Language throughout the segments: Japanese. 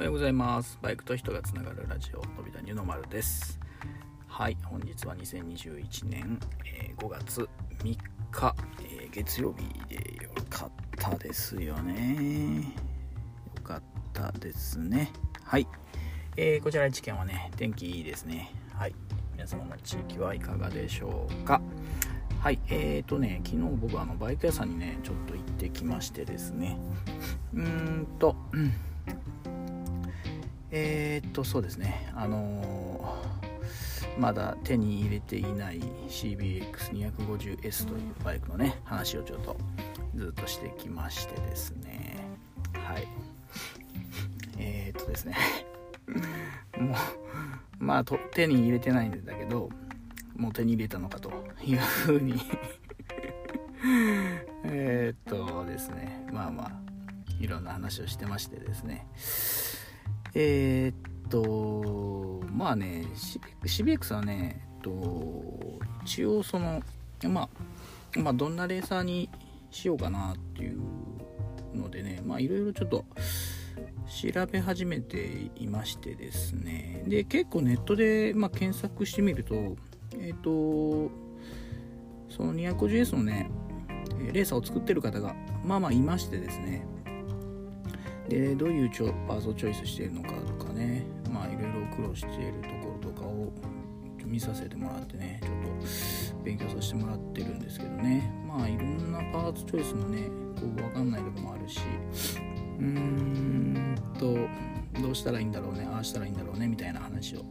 おはようございます。バイクと人がつながるラジオのび太ニューノマルです。はい本日は2021年、えー、5月3日、えー、月曜日でよかったですよね。よかったですね。はい、えー、こちら一県はね天気いいですね。はい。皆様の地域はいかがでしょうか。はい。えーとね昨日僕あのバイク屋さんにねちょっと行ってきましてですね。うーんと、えー、っとそうですね。あのー、まだ手に入れていない CBX250S というバイクのね話をちょっとずっとしてきましてですね。はい。えー、っとですね。もうまあと手に入れてないんだけどもう手に入れたのかというふうに。えっとですね。まあまあいろんな話をしてましてですね。えー、っとまあね CBX はね、えっと、一応その、まあ、まあどんなレーサーにしようかなっていうのでねまあいろいろちょっと調べ始めていましてですね。で結構ネットで、まあ、検索してみるとえっ、とその 250S のねレーサーを作ってる方がまあまあいましてですね。でどういうチョパーツをチョイスしているのかとかね。まあいろいろ苦労しているところとかを見させてもらってねちょっと勉強させてもらってるんですけどね。まあいろんなパーツチョイスもねこう分かんないとこもあるし。うーんとどうしたらいいんだろうねああしたらいいんだろうねみたいな話を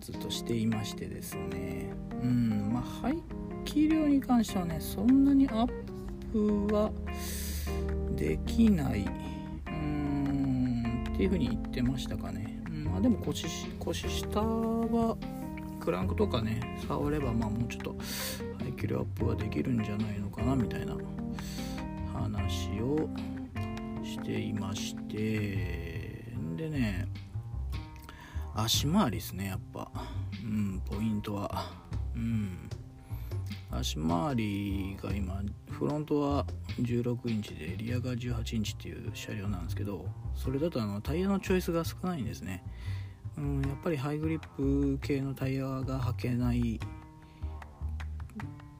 ずっとしていましてですね。うんまあ排気量に関してはねそんなにアップはできないっていう風に言ってましたかね、うん、まあでも腰腰下はクランクとかね触ればまあもうちょっと排気量アップはできるんじゃないのかなみたいな話をしていまして。でね足回りですねやっぱ。うんポイントは。うん。足回りが今フロントは16インチでリアが18インチっていう車両なんですけどそれだとあのタイヤのチョイスが少ないんですね、うん、やっぱりハイグリップ系のタイヤが履けないっ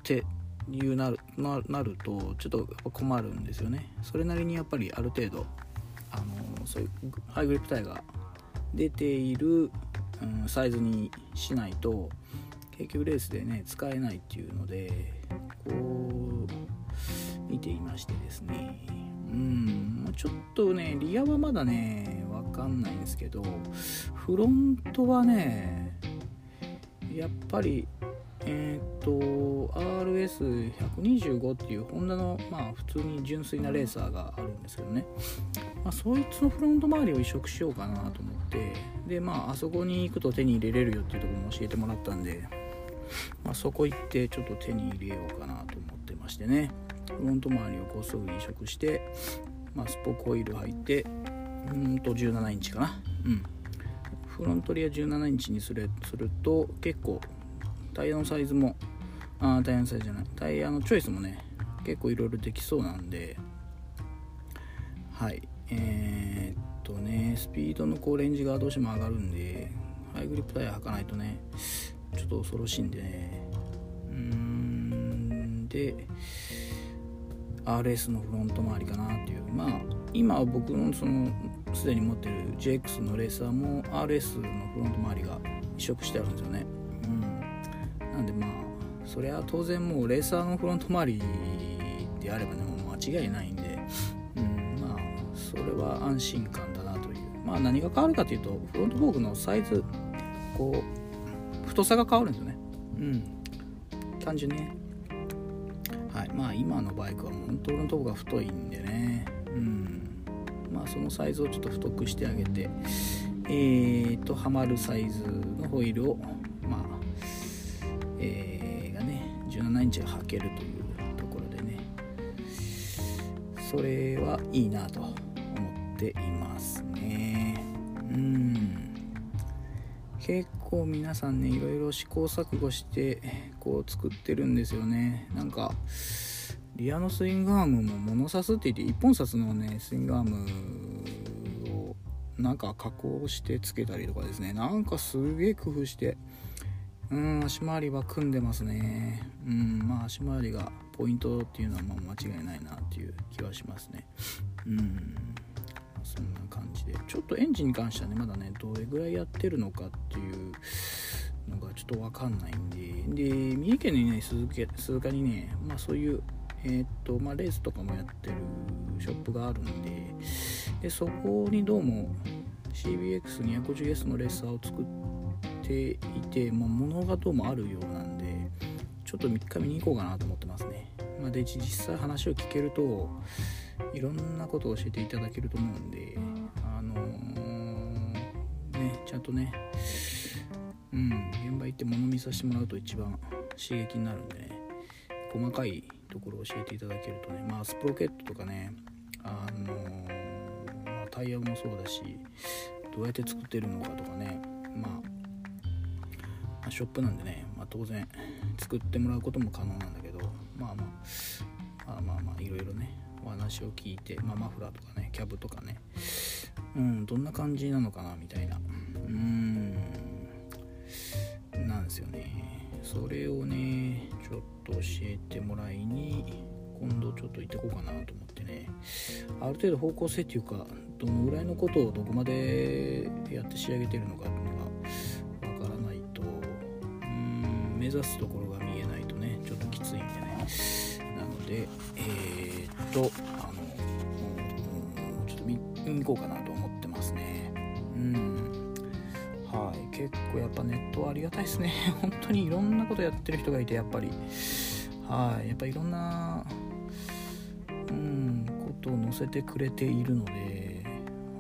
ていうなるなるとちょっと困るんですよね。それなりにやっぱりある程度あのそういうハイグリップタイヤが出ている、うん、サイズにしないと結局レースでね使えないっていうのでこう見ていましてですね。うんちょっとねリアはまだね分かんないんですけどフロントはねやっぱりえっ、と RS125 っていうホンダのまあ普通に純粋なレーサーがあるんですけどね、まあ、そいつのフロント周りを移植しようかなと思ってでまああそこに行くと手に入れれるよっていうところも教えてもらったんでまあ、そこ行ってちょっと手に入れようかなと思ってましてね。フロント周りをこうすぐ移植して、まあ、スポコイル入ってうんと17インチかな。うん。フロントリア17インチにするすると結構タイヤのサイズもあタイヤのサイズじゃない。タイヤのチョイスもね結構いろいろできそうなんで。はい。えー、っとねスピードのこうレンジがどうしても上がるんでハイグリップタイヤ履かないとねちょっと恐ろしいんでね。うーんで RS のフロント周りかなっていう。まあ今僕のそのすでに持ってる JX のレーサーも RS のフロント周りが移植してあるんですよね。うん。なんでまあそれは当然もうレーサーのフロント周りであればねもう間違いないんで。うんまあそれは安心感だなという。まあ何が変わるかというとフロントフォークのサイズこう太さが変わるんですよね。うん。単純にね。まあ今のバイクは本当のとこが太いんでね。うん。まあそのサイズをちょっと太くしてあげてえーとはまるサイズのホイールをまあえー、がね17インチが履けるというところでね。それはいいなと思っていますね。うん。結構皆さんねいろいろ試行錯誤してこう作ってるんですよね。なんかリアのスイングアームも物差すって言って1本札のねスイングアームをなんか加工してつけたりとかですね。なんかすげえ工夫してうん足回りは組んでますね。うんまあ足回りがポイントっていうのはまあ間違いないなっていう気はしますね。うん。そんな感じで。ちょっとエンジンに関してはねまだねどれぐらいやってるのかっていうのがちょっと分かんないんで。で三重県にね鈴鈴鹿にねまあそういうえー、っとまあ、レースとかもやってるショップがあるんで。でそこにどうも CBX250S のレーサーを作っていて、まあ、物がどうもあるようなんでちょっと3日見に行こうかなと思ってますね、まあ、で実際話を聞けるといろんなことを教えていただけると思うんであのー、ねちゃんとねうん現場行って物見させてもらうと一番刺激になるんでね細かいところを教えていただけるとねまあスプロケットとかねあのー、タイヤもそうだしどうやって作ってるのかとかねまあショップなんでね、まあ、当然作ってもらうことも可能なんだけどまあまあまあまあまあいろいろねお話を聞いて、まあ、マフラーとかねキャブとかね。うんどんな感じなのかなみたいな。うーん。なんですよね。それをねちょっと教えてもらいに今度ちょっと行ってこうかなと思ってね。ある程度方向性っていうかどのぐらいのことをどこまでやって仕上げてるのかっていうのがわからないとうん目指すところが見えないとねちょっときついんでね。でえー、っとあのちょっと見に行こうかなと思ってますね。うん。はい。結構やっぱネットはありがたいですね。本当にいろんなことやってる人がいてやっぱり。はい。やっぱいろんなうんことを載せてくれているので。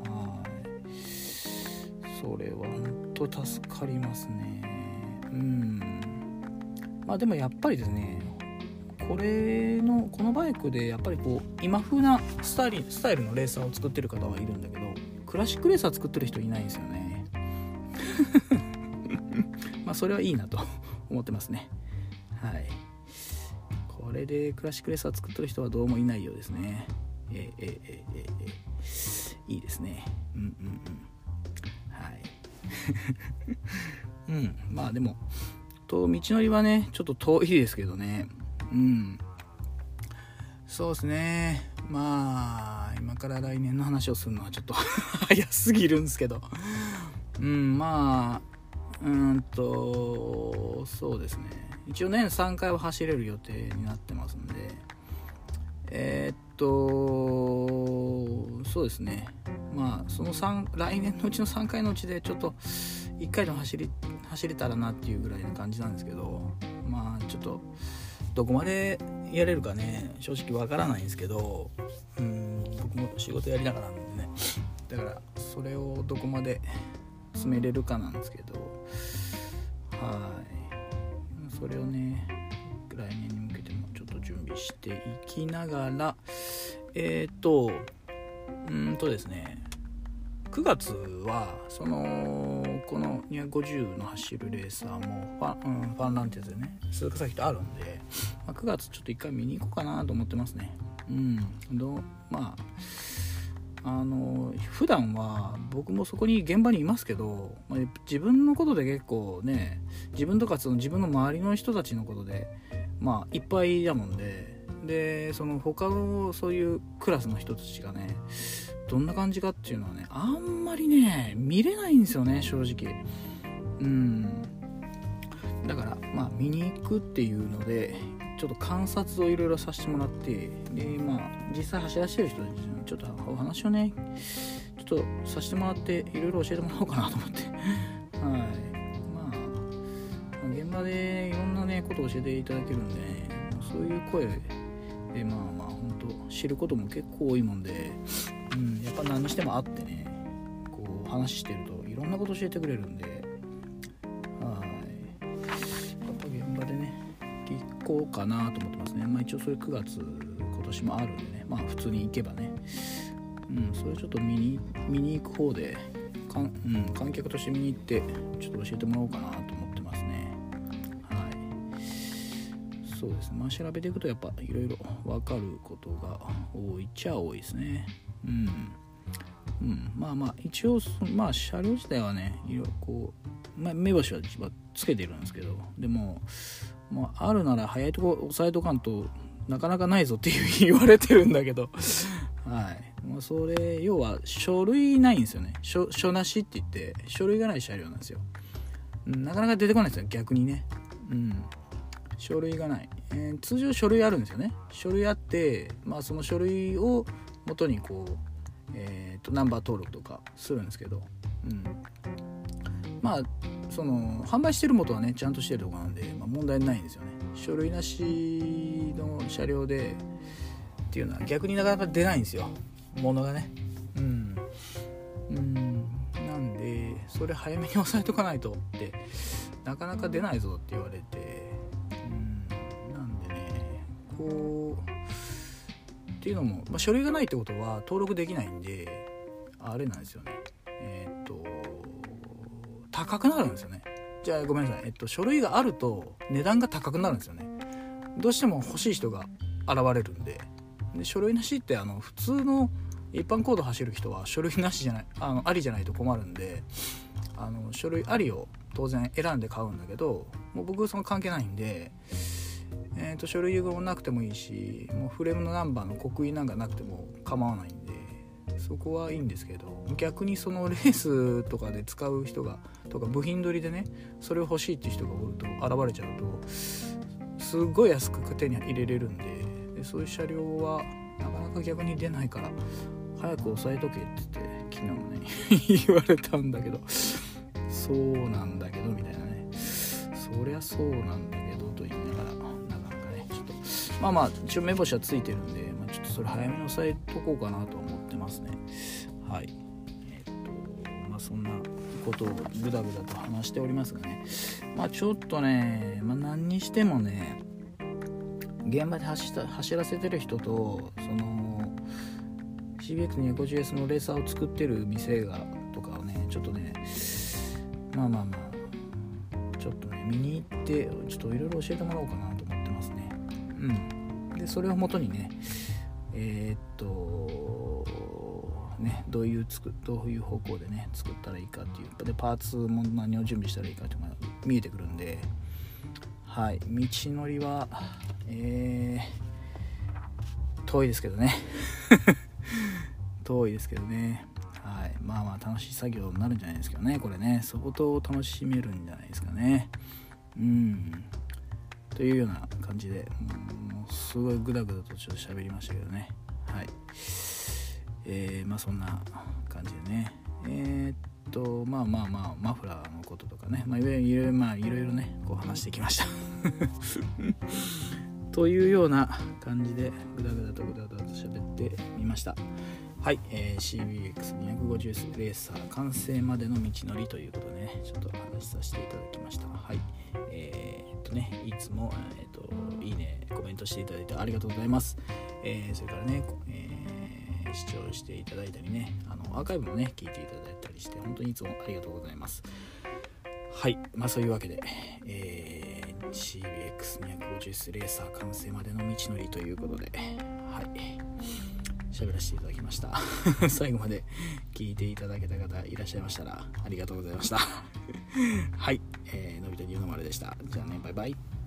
はい。それは本当助かりますね。うん。まあでもやっぱりですねこれのこのバイクでやっぱりこう今風なスタイルスタイルのレーサーを作ってる方はいるんだけどクラシックレーサー作ってる人いないんですよね。まあそれはいいなと 思ってますね。はい。これでクラシックレーサー作ってる人はどうもいないようですね。えー、えー、え、え、いいですね。うんうんうん。はい。うん。まあでもと道のりはねちょっと遠いですけどね。うん。そうですね。まあ今から来年の話をするのはちょっと 早すぎるんですけど。うんまあうんとそうですね。一応年3回は走れる予定になってますんで。えー、っとそうですね。まあその3来年のうちの3回のうちでちょっと1回でも走り走れたらなっていうぐらいの感じなんですけど。まあちょっとどこまでやれるかね正直わからないんですけどうん僕も仕事やりながらなんでね。だからそれをどこまで進めれるかなんですけどはい。それをね来年に向けてもちょっと準備していきながらえっ、ー、とうんとですね。9月はそのこの250の走るレーサーもファ,、うん、ファンランテーズでね鈴鹿崎とあるんで、まあ、9月ちょっと一回見に行こうかなと思ってますね。うん。どまああの普段は僕もそこに現場にいますけど、まあ、自分のことで結構ね自分とかその自分の周りの人たちのことでまあいっぱいだもんででその他のそういうクラスの人たちがねどんな感じかっていうのはねあんまりね見れないんですよね正直。うん。だからまあ見に行くっていうのでちょっと観察をいろいろさせてもらってでまあ実際走らせてる人たちにちょっとお話をねちょっとさせてもらっていろいろ教えてもらおうかなと思って。はい。まあ現場でいろんなねことを教えていただけるんで、ね、そういう声でまあまあ本当知ることも結構多いもんでうん、やっぱ何にしても会ってねこう話してるといろんなこと教えてくれるんではい。やっぱ現場でね行こうかなと思ってますね。まあ一応それ9月今年もあるんでねまあ普通に行けばね。うんそれちょっと見に見に行く方でかん、うん、観客として見に行ってちょっと教えてもらおうかなとそうですね。まあ調べていくとやっぱいろいろ分かることが多いっちゃ多いですね。うん。うん、まあまあ一応まあ車両自体はねいろこう、まあ、目星はつけてるんですけどでも、まあ、あるなら早いとこ押さえとかんとなかなかないぞっていう言われてるんだけどはい。まあ、それ要は書類ないんですよね。書書なしって言って書類がない車両なんですよ。なかなか出てこないですよ。逆にね。うん。書類がない、えー、通常書類あるんですよね。書類あってまあその書類を元にこうえーと、ナンバー登録とかするんですけど、うん、まあその販売してる元はねちゃんとしてるとこなんで、まあ、問題ないんですよね。書類なしの車両でっていうのは逆になかなか出ないんですよ。物がね。うん。うん。なんでそれ早めに押さえとかないとってなかなか出ないぞって言われて。こうっていうのも、まあ、書類がないってことは登録できないんであれなんですよね。えー、っと高くなるんですよね。じゃあごめんなさい、えっと、書類があると値段が高くなるんですよね。どうしても欲しい人が現れるんで。で書類なしってあの普通の一般コード走る人は書類なしじゃないあのありじゃないと困るんであの書類ありを当然選んで買うんだけどもう僕その関係ないんでえーと、書類がなくてもいいしもうフレームのナンバーの刻印なんかなくても構わないんでそこはいいんですけど逆にそのレースとかで使う人がとか部品取りでねそれを欲しいっていう人がおると現れちゃうとすっごい安く手に入れれるんででそういう車両はなかなか逆に出ないから早く押さえとけって言って昨日ね 言われたんだけどそうなんだけどみたいなね。そりゃそうなんだけどと言いながら。まあまあ一応目星はついてるんで、まあ、ちょっとそれ早めに押さえとこうかなと思ってますね。はい。え、っとまあそんなことをぐだぐだと話しておりますがね。まあちょっとね、まあ、何にしてもね現場で走った走らせてる人とその CBX250S のレーサーを作ってる店がとかをねちょっとねまあまあまあちょっとね見に行ってちょっといろいろ教えてもらおうかな。うん、でそれをもとにねえー、っとねどういうつくどういう方向でね作ったらいいかっていうでパーツも何を準備したらいいかっていうのが見えてくるんではい。道のりはえー、遠いですけどね。遠いですけどね。はい。まあまあ楽しい作業になるんじゃないですかねこれね。相当楽しめるんじゃないですかね。うん。というような感じでもうすごいグダグダとちょっと喋りましたけどね。はい。えー、まあそんな感じでね。えー、っとまあまあまあマフラーのこととかね、まあ、いろいろまあいろいろねこう話してきました。というような感じでグダグダとグダグダと喋ってみました。はい、えー、CBX250S レーサー完成までの道のりということでねちょっと話しさせていただきました。はいえー、っとねいつも、えー、っといいねコメントしていただいてありがとうございます、えー、それからね、えー、視聴していただいたりねあのアーカイブもね聞いていただいたりして本当にいつもありがとうございます。はいまあそういうわけで、えー、CBX250S レーサー完成までの道のりということではい。喋らせていただきました。最後まで聞いていただけた方いらっしゃいましたらありがとうございました。はい、えー、のび太龍の丸でした。じゃあねバイバイ。